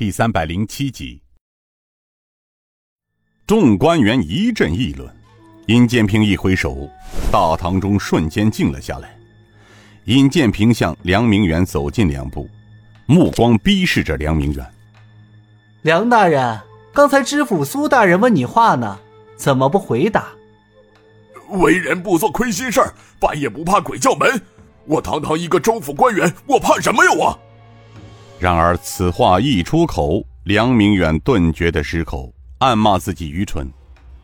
第三百零七集。众官员一阵议论，尹建平一挥手，大堂中瞬间静了下来。尹建平向梁明远走近两步，目光逼视着梁明远。梁大人，刚才知府苏大人问你话呢，怎么不回答？为人不做亏心事儿，半夜不怕鬼叫门。我堂堂一个州府官员，我怕什么呀？我。然而此话一出口，梁明远顿觉得失口。暗骂自己愚蠢。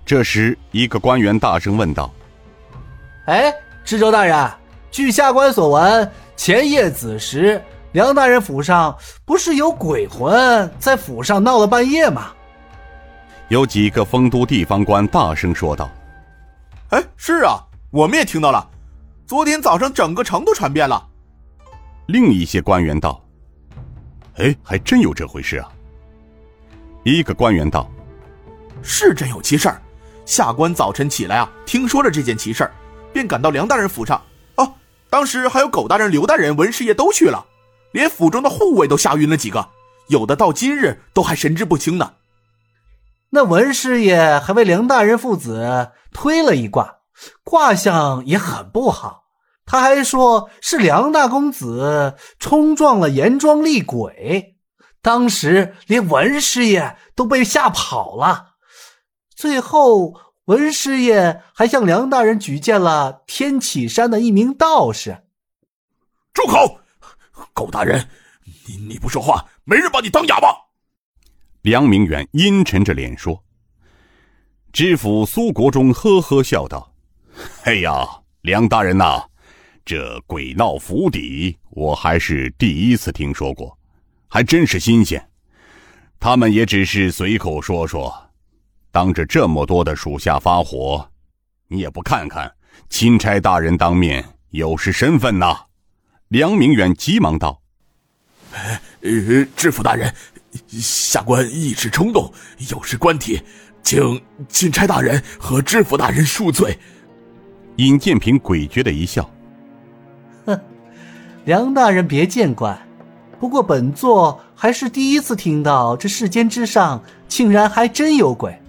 这时，一个官员大声问道：“哎，知州大人，据下官所闻，前夜子时，梁大人府上不是有鬼魂在府上闹了半夜吗？”有几个丰都地方官大声说道：“哎，是啊，我们也听到了，昨天早上整个城都传遍了。”另一些官员道：“哎，还真有这回事啊。”一个官员道。是真有奇事儿，下官早晨起来啊，听说了这件奇事儿，便赶到梁大人府上。哦，当时还有狗大人、刘大人、文师爷都去了，连府中的护卫都吓晕了几个，有的到今日都还神志不清呢。那文师爷还为梁大人父子推了一卦，卦象也很不好。他还说是梁大公子冲撞了严庄厉鬼，当时连文师爷都被吓跑了。最后，文师爷还向梁大人举荐了天启山的一名道士。住口！狗大人，你你不说话，没人把你当哑巴。梁明远阴沉着脸说。知府苏国忠呵呵笑道：“哎呀，梁大人呐，这鬼闹府邸，我还是第一次听说过，还真是新鲜。他们也只是随口说说。”当着这么多的属下发火，你也不看看钦差大人当面有失身份呐！梁明远急忙道：“呃，知府大人，下官一时冲动，有失官体，请钦差大人和知府大人恕罪。”尹建平诡谲的一笑：“哼，梁大人别见怪，不过本座还是第一次听到这世间之上竟然还真有鬼。”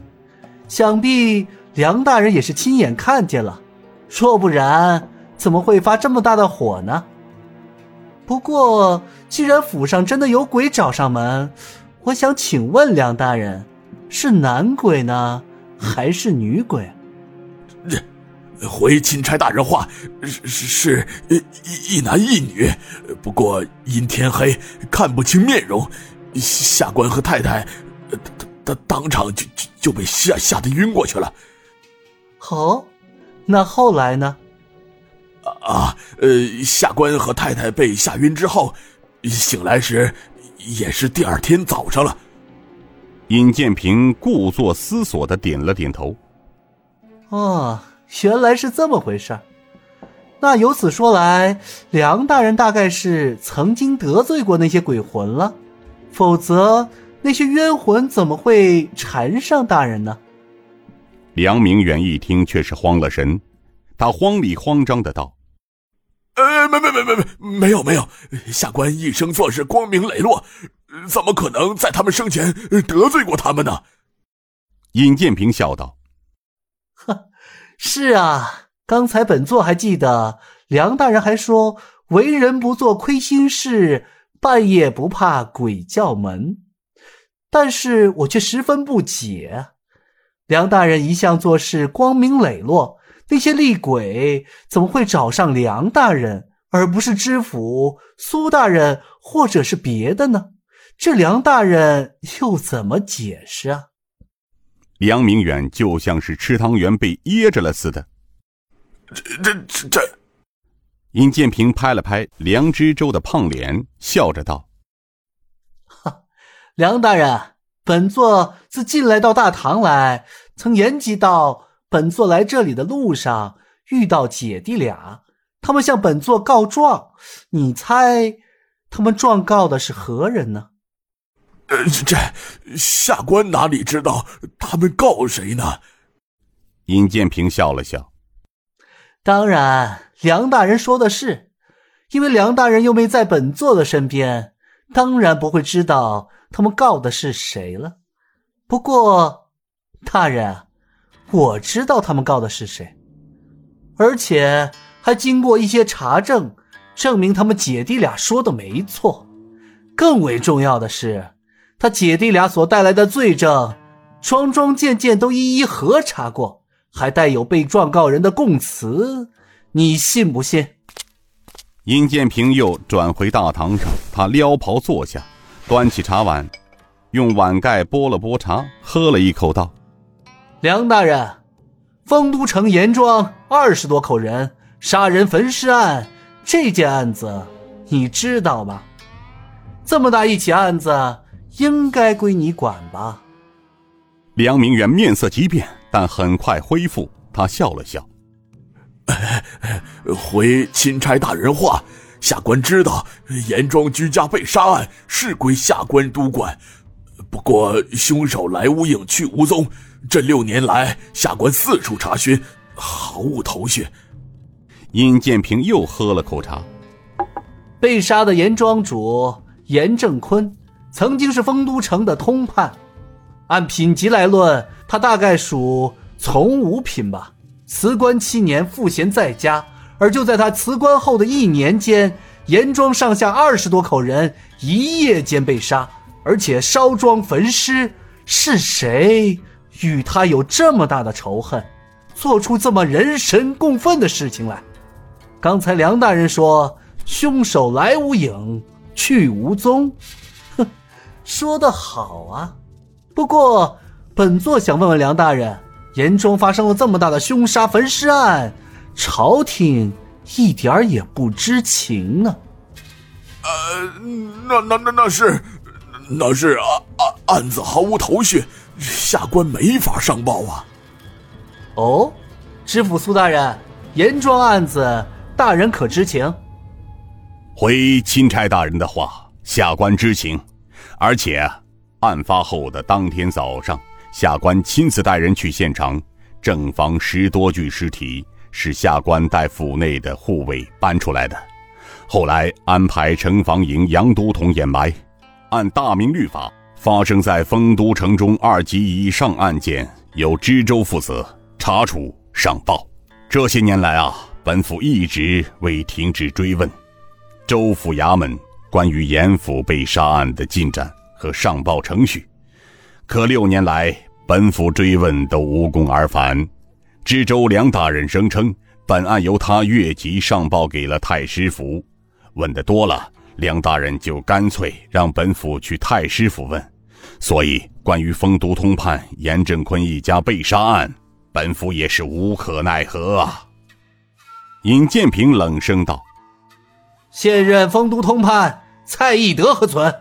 想必梁大人也是亲眼看见了，若不然怎么会发这么大的火呢？不过，既然府上真的有鬼找上门，我想请问梁大人，是男鬼呢，还是女鬼？回钦差大人话，是是一一男一女，不过因天黑看不清面容，下官和太太。他当场就就就被吓吓得晕过去了。哦，那后来呢？啊，呃，下官和太太被吓晕之后，醒来时也是第二天早上了。尹建平故作思索的点了点头。哦，原来是这么回事那由此说来，梁大人大概是曾经得罪过那些鬼魂了，否则。那些冤魂怎么会缠上大人呢？梁明远一听，却是慌了神，他慌里慌张的道：“呃，没没没没没，没有没有，下官一生做事光明磊落，怎么可能在他们生前得罪过他们呢？”尹建平笑道：“呵，是啊，刚才本座还记得梁大人还说，为人不做亏心事，半夜不怕鬼叫门。”但是我却十分不解，梁大人一向做事光明磊落，那些厉鬼怎么会找上梁大人，而不是知府苏大人或者是别的呢？这梁大人又怎么解释啊？梁明远就像是吃汤圆被噎着了似的。这这这这，尹建平拍了拍梁知州的胖脸，笑着道。梁大人，本座自进来到大唐来，曾言及到本座来这里的路上遇到姐弟俩，他们向本座告状，你猜他们状告的是何人呢？呃，这下官哪里知道他们告谁呢？尹建平笑了笑。当然，梁大人说的是，因为梁大人又没在本座的身边。当然不会知道他们告的是谁了。不过，大人，我知道他们告的是谁，而且还经过一些查证，证明他们姐弟俩说的没错。更为重要的是，他姐弟俩所带来的罪证，桩桩件件都一一核查过，还带有被状告人的供词，你信不信？尹建平又转回大堂上，他撩袍坐下，端起茶碗，用碗盖拨了拨茶，喝了一口，道：“梁大人，丰都城严庄二十多口人杀人焚尸案这件案子，你知道吗？这么大一起案子，应该归你管吧？”梁明远面色急变，但很快恢复，他笑了笑。回钦差大人话，下官知道严庄居家被杀案是归下官督管，不过凶手来无影去无踪，这六年来下官四处查询，毫无头绪。殷建平又喝了口茶。被杀的严庄主严正坤，曾经是丰都城的通判，按品级来论，他大概属从五品吧。辞官七年，赋闲在家。而就在他辞官后的一年间，严庄上下二十多口人一夜间被杀，而且烧庄焚尸。是谁与他有这么大的仇恨，做出这么人神共愤的事情来？刚才梁大人说凶手来无影去无踪，说得好啊。不过本座想问问梁大人。严庄发生了这么大的凶杀焚尸案，朝廷一点儿也不知情呢。呃，那那那那是，那是啊啊案子毫无头绪，下官没法上报啊。哦，知府苏大人，严庄案子大人可知情？回钦差大人的话，下官知情，而且案发后的当天早上。下官亲自带人去现场，正房十多具尸体是下官带府内的护卫搬出来的。后来安排城防营杨都统掩埋。按大明律法，发生在丰都城中二级以上案件，由知州负责查处上报。这些年来啊，本府一直未停止追问州府衙门关于严府被杀案的进展和上报程序，可六年来。本府追问都无功而返，知州梁大人声称本案由他越级上报给了太师府，问的多了，梁大人就干脆让本府去太师府问。所以，关于丰都通判严正坤一家被杀案，本府也是无可奈何啊。尹建平冷声道：“现任丰都通判蔡义德何存？”